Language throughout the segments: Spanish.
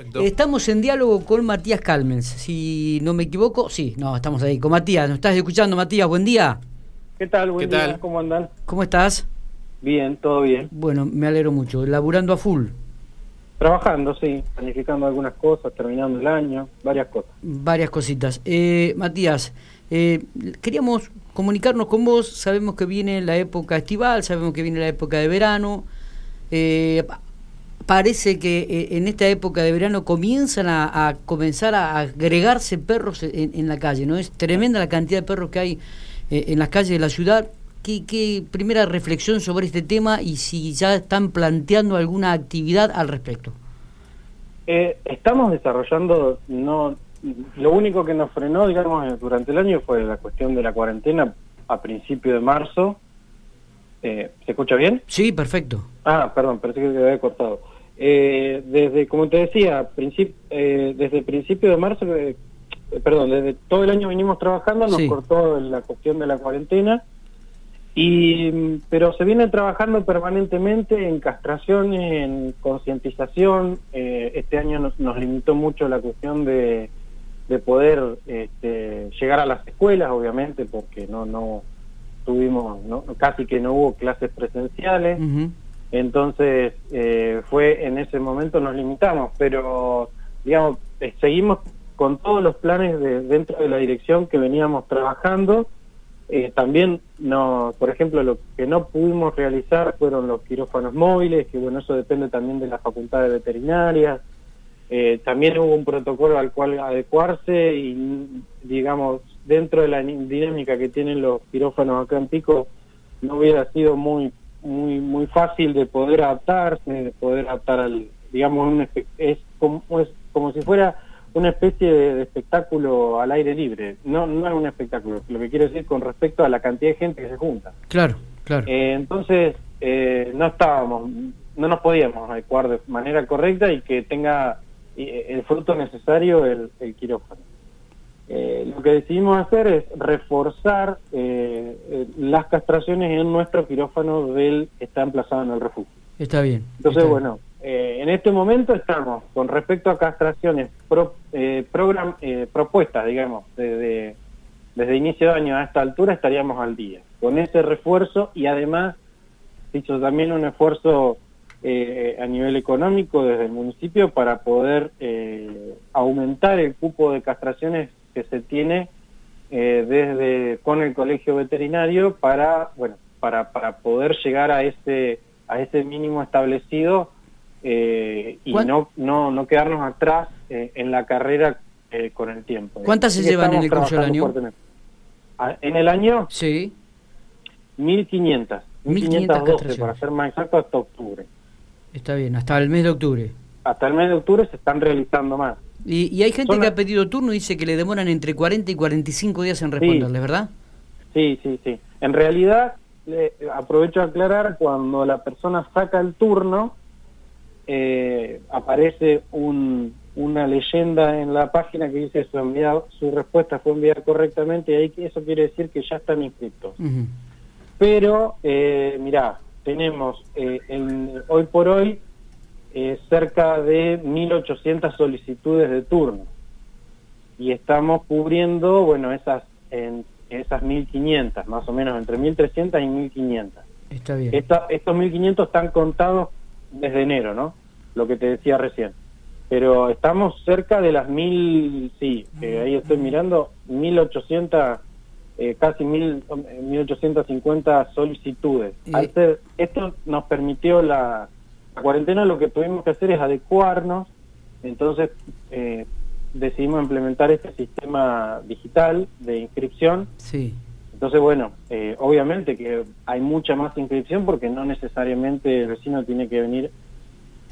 Perfecto. Estamos en diálogo con Matías Calmens. Si no me equivoco, sí, no, estamos ahí con Matías. ¿Nos estás escuchando, Matías? Buen día. ¿Qué tal? Buen día. ¿Cómo andan? ¿Cómo estás? Bien, todo bien. Bueno, me alegro mucho. ¿Laburando a full? Trabajando, sí. Planificando algunas cosas, terminando el año, varias cosas. Varias cositas. Eh, Matías, eh, queríamos comunicarnos con vos. Sabemos que viene la época estival, sabemos que viene la época de verano. Eh, parece que eh, en esta época de verano comienzan a, comenzar a agregarse perros en, la calle, ¿no? Es tremenda la cantidad de perros que hay eh, en las calles de la ciudad. ¿Qué, primera reflexión sobre este tema y si ya están planteando alguna actividad al respecto? Eh, estamos desarrollando, no, lo único que nos frenó, digamos, durante el año fue la cuestión de la cuarentena a principio de marzo. ¿Se escucha bien? Sí, perfecto. Ah, perdón, parece que había cortado. Eh, desde, como te decía, eh, desde el principio de marzo, eh, perdón, desde todo el año venimos trabajando, nos cortó la cuestión de la cuarentena, y pero se viene trabajando permanentemente en castración, en concientización. este año nos, nos, limitó mucho la cuestión de, de poder este, llegar a las escuelas, obviamente, porque no no tuvimos, no, casi que no hubo clases presenciales. Entonces, eh, fue en ese momento nos limitamos, pero, digamos, eh, seguimos con todos los planes de, dentro de la dirección que veníamos trabajando. Eh, también, no, por ejemplo, lo que no pudimos realizar fueron los quirófanos móviles, que bueno, eso depende también de las facultades veterinarias. también hubo un protocolo al cual adecuarse y, digamos, dentro de la dinámica que tienen los quirófanos acá en Pico, no hubiera sido muy muy muy fácil de poder adaptarse, de poder adaptar al, digamos, es como, es como si fuera una especie de, espectáculo al aire libre. No, no es un espectáculo, lo que quiero decir con respecto a la cantidad de gente que se junta. Claro, claro. Eh, entonces, eh, no estábamos, no nos podíamos adecuar de manera correcta y que tenga eh, el fruto necesario el, el quirófano. Eh, lo que decidimos hacer es reforzar eh, eh, las castraciones en nuestro quirófano del que está emplazado en el refugio. Está bien. Entonces, bueno, en este momento estamos con respecto a castraciones propuestas, digamos, desde, desde inicio de año a esta altura estaríamos al día. Con ese refuerzo y además hizo también un esfuerzo a nivel económico desde el municipio para poder aumentar el cupo de castraciones que se tiene eh, desde con el colegio veterinario para bueno para, para poder llegar a ese a ese mínimo establecido eh, y no, no no quedarnos atrás eh, en la carrera con el tiempo. ¿Cuántas se llevan en el curso del año? Ah, en el año sí 1500 1512 para ser más exacto hasta octubre. Está bien, hasta el mes de octubre. Hasta el mes de octubre se están realizando más. Y, hay gente que ha pedido turno y dice que le demoran entre 40 y 45 días en responderle, ¿verdad? Sí, sí, sí. En realidad, aprovecho a aclarar, cuando la persona saca el turno, eh, aparece un, una leyenda en la página que dice su enviado, su respuesta fue enviada correctamente y ahí eso quiere decir que ya están inscritos. Pero, eh, mirá, tenemos eh, hoy por hoy eh, cerca de 1.800 solicitudes de turno y estamos cubriendo, bueno, esas en esas 1.500, más o menos entre 1.300 y 1.500. Está bien. estos 1.500 están contados desde enero, ¿no? Lo que te decía recién. Pero estamos cerca de las 1.000, sí, ahí estoy mirando, 1.800, eh, casi 1.850 solicitudes. esto nos permitió la la cuarentena lo que tuvimos que hacer es adecuarnos, entonces eh, decidimos implementar este sistema digital de inscripción. Sí. Entonces, bueno, eh, obviamente que hay mucha más inscripción porque no necesariamente el vecino tiene que venir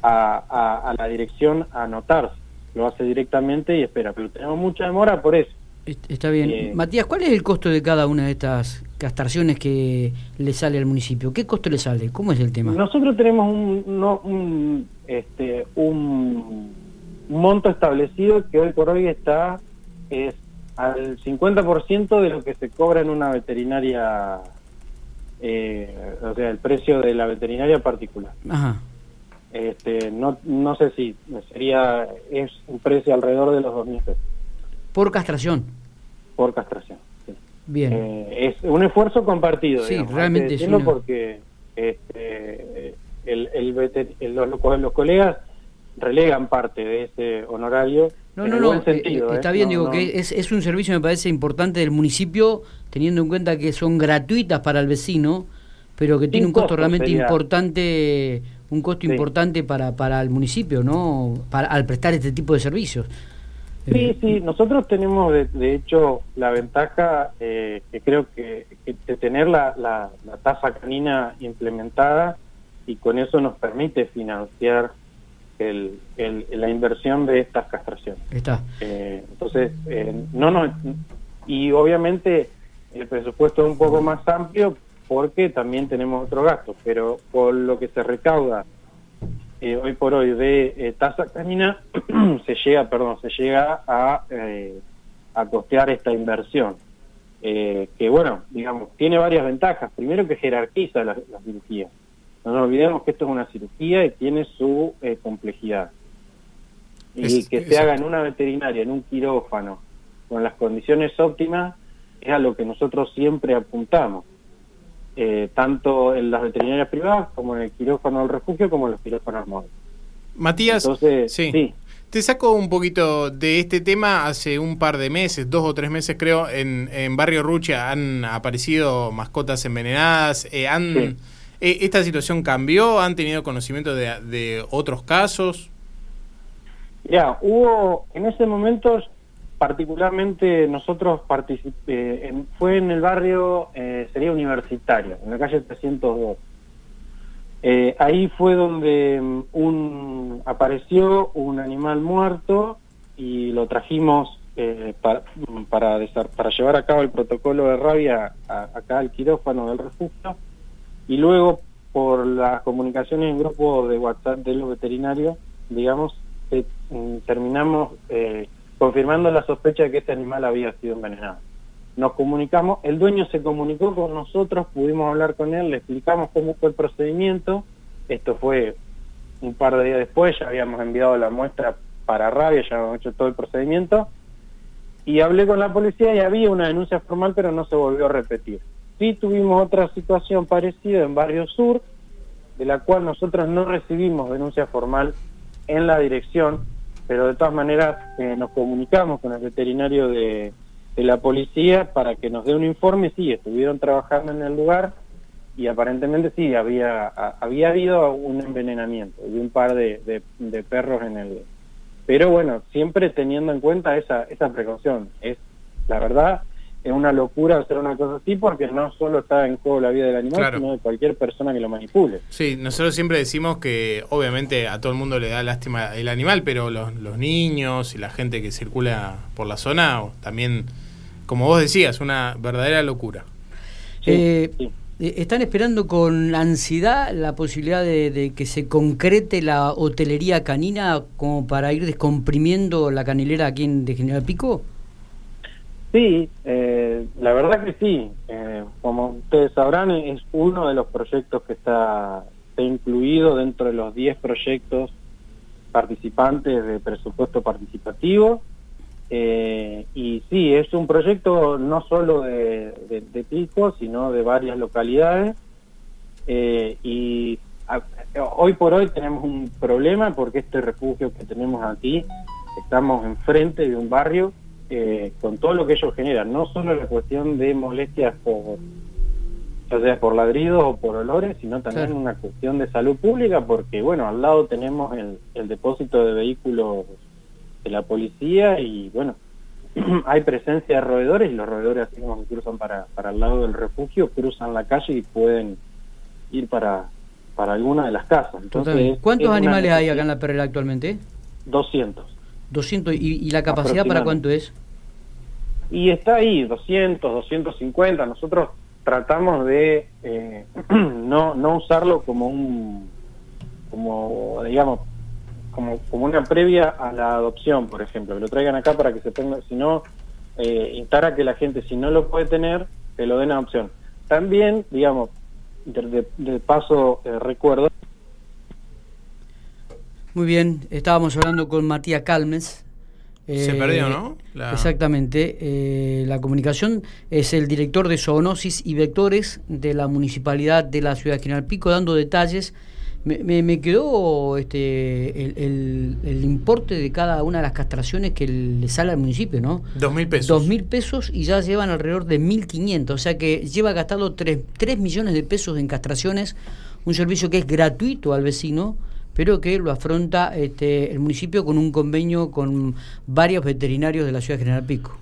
a, a la dirección a anotarse, lo hace directamente y espera, pero tenemos mucha demora por eso. Está bien. Eh, Matías, ¿cuál es el costo de cada una de estas castraciones que le sale al municipio? ¿Qué costo le sale? ¿Cómo es el tema? Nosotros tenemos un, este, un monto establecido que hoy por hoy está es al 50% de lo que se cobra en una veterinaria, eh, o sea, el precio de la veterinaria particular. Ajá. Este, no, no sé si sería, es un precio alrededor de los 2.000 pesos. ¿Por castración? Por castración, Bien. Eh, es un esfuerzo compartido, sí, realmente sí. porque este, el, el, los, los colegas relegan parte de ese honorario no, no, no, eh, eh, está bien, digo que es, es un servicio me parece importante del municipio, teniendo en cuenta que son gratuitas para el vecino, pero que tiene un costo, realmente importante, un costo importante para, para el municipio, ¿no? Para, al prestar este tipo de servicios. Sí, eh, sí, nosotros tenemos de, hecho la ventaja que creo que, de tener la, la, la tasa canina implementada y con eso nos permite financiar el, la inversión de estas castraciones. Está. Eh, entonces, eh, no, no, y obviamente el presupuesto es un poco más amplio porque también tenemos otro gasto, pero por lo que se recauda eh, hoy por hoy de tasa canina, se llega, perdón, se llega a, a costear esta inversión. que bueno, digamos, tiene varias ventajas. Primero que jerarquiza las, las cirugías. No nos olvidemos que esto es una cirugía y tiene su eh, complejidad. Y que se haga en una veterinaria, en un quirófano, con las condiciones óptimas, es a lo que nosotros siempre apuntamos. Eh, tanto en las veterinarias privadas como en el quirófano del refugio como en los quirófanos móviles. Matías, Entonces, sí. Te saco un poquito de este tema. Hace un par de meses, dos o tres meses creo, en, en Barrio Rucha han aparecido mascotas envenenadas. Eh, han, eh, ¿Esta situación cambió? ¿Han tenido conocimiento de, otros casos? Ya, hubo en ese momento, particularmente nosotros participé, fue en el barrio, eh, sería universitario, en la calle 302. Eh, ahí fue donde mm, un, apareció un animal muerto y lo trajimos eh, para, para, para, llevar a cabo el protocolo de rabia acá al quirófano del refugio y luego por las comunicaciones en grupo de WhatsApp de los veterinarios, digamos, eh, mm, terminamos eh, confirmando la sospecha de que este animal había sido envenenado. Nos comunicamos, el dueño se comunicó con nosotros, pudimos hablar con él, le explicamos cómo fue el procedimiento, esto fue un par de días después, ya habíamos enviado la muestra para rabia, ya habíamos hecho todo el procedimiento, y hablé con la policía y había una denuncia formal, pero no se volvió a repetir. Sí tuvimos otra situación parecida en Barrio Sur, de la cual nosotros no recibimos denuncia formal en la dirección, pero de todas maneras eh, nos comunicamos con el veterinario de, la policía para que nos dé un informe. Sí, estuvieron trabajando en el lugar y aparentemente sí, había, había habido un envenenamiento de un par de, de perros en el... Pero bueno, siempre teniendo en cuenta esa, esa precaución. Es, la verdad, es una locura hacer una cosa así porque no solo está en juego la vida del animal, sino de cualquier persona que lo manipule. Sí, nosotros siempre decimos que obviamente a todo el mundo le da lástima el animal, pero los, niños y la gente que circula por la zona también, como vos decías, una verdadera locura. Eh, eh, ¿Están esperando con ansiedad la posibilidad de, de, que se concrete la hotelería canina como para ir descomprimiendo la canilera aquí en de General Pico? Sí, eh, la verdad que sí. Eh, como ustedes sabrán, es uno de los proyectos que está, incluido dentro de los 10 proyectos participantes de presupuesto participativo. Eh, y sí, es un proyecto no solo de, de, Pico, sino de varias localidades. y hoy por hoy tenemos un problema porque este refugio que tenemos aquí, estamos enfrente de un barrio eh, con todo lo que ellos generan, no solo la cuestión de molestias por ya sea por ladridos o por olores, sino también una cuestión de salud pública, porque bueno, al lado tenemos el, el depósito de vehículos de la policía y bueno, hay presencia de roedores y los roedores así como que cruzan para, para el lado del refugio, cruzan la calle y pueden ir para, para alguna de las casas. Entonces, ¿Cuántos animales hay acá en la perrera actualmente? 200. 200, ¿y, la capacidad para cuánto es? Y está ahí, 200, 250. Nosotros tratamos de eh, no, no usarlo como un, como digamos, como, como una previa a la adopción, por ejemplo, que lo traigan acá para que se ponga, si no, eh, instar a que la gente, si no lo puede tener, que lo den a adopción. También, digamos, de, paso eh, recuerdo Muy bien, estábamos hablando con Matías Calmes. Se perdió, eh, ¿no? Exactamente. Eh, la comunicación es el director de zoonosis y vectores de la municipalidad de la ciudad de General Pico, dando detalles. Me, me, quedó este, el, el, importe de cada una de las castraciones que le sale al municipio, ¿no? Dos mil pesos. Dos mil pesos y ya llevan alrededor de mil quinientos. O sea que lleva gastado tres, tres millones de pesos en castraciones, un servicio que es gratuito al vecino pero que lo afronta este, el municipio con un convenio con varios veterinarios de la ciudad de General Pico.